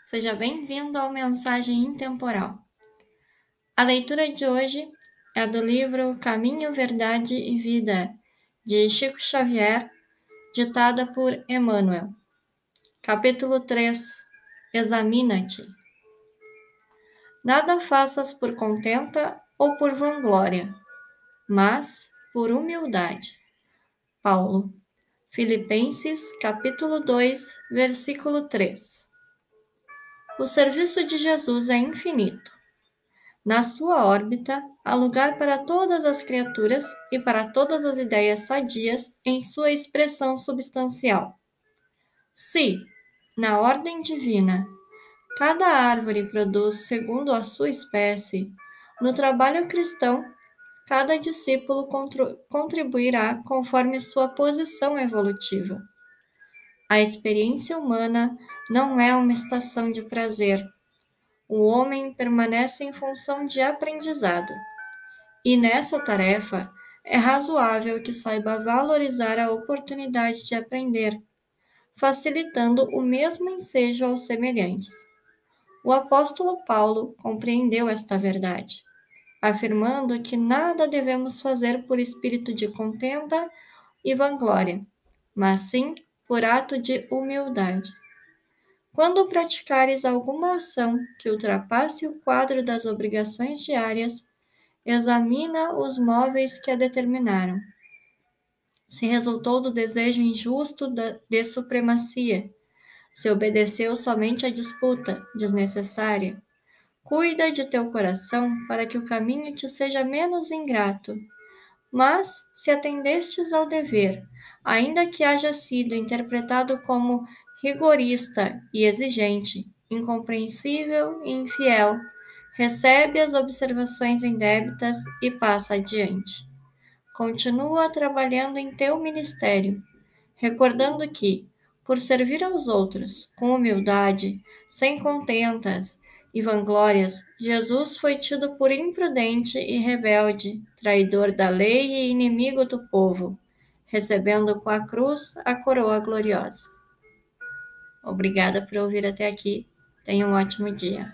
seja bem-vindo ao Mensagem Intemporal. A leitura de hoje é do livro Caminho, Verdade e Vida, de Chico Xavier, ditada por Emmanuel. Capítulo 3 Examina-te. Nada faças por contenta ou por vanglória, mas por humildade. Paulo. Filipenses, capítulo 2, versículo 3. O serviço de Jesus é infinito. Na sua órbita, há lugar para todas as criaturas e para todas as ideias sadias em sua expressão substancial. Se, na ordem divina, cada árvore produz segundo a sua espécie, no trabalho cristão, cada discípulo contribuirá conforme sua posição evolutiva. A experiência humana não é uma estação de prazer. O homem permanece em função de aprendizado. E nessa tarefa, é razoável que saiba valorizar a oportunidade de aprender, facilitando o mesmo ensejo aos semelhantes. O apóstolo Paulo compreendeu esta verdade, afirmando que nada devemos fazer por espírito de contenda e vanglória, mas sim por ato de humildade. Quando praticares alguma ação que ultrapasse o quadro das obrigações diárias, examina os móveis que a determinaram. Se resultou do desejo injusto de supremacia, se obedeceu somente à disputa desnecessária, cuida de teu coração para que o caminho te seja menos ingrato. Mas, se atendestes ao dever, ainda que haja sido interpretado como rigorista e exigente, incompreensível e infiel, recebe as observações indébitas e passa adiante. Continua trabalhando em teu ministério, recordando que, por servir aos outros com humildade, sem contentas e vanglórias, Jesus foi tido por imprudente e rebelde, traidor da lei e inimigo do povo, recebendo com a cruz a coroa gloriosa. Obrigada por ouvir até aqui. Tenha um ótimo dia.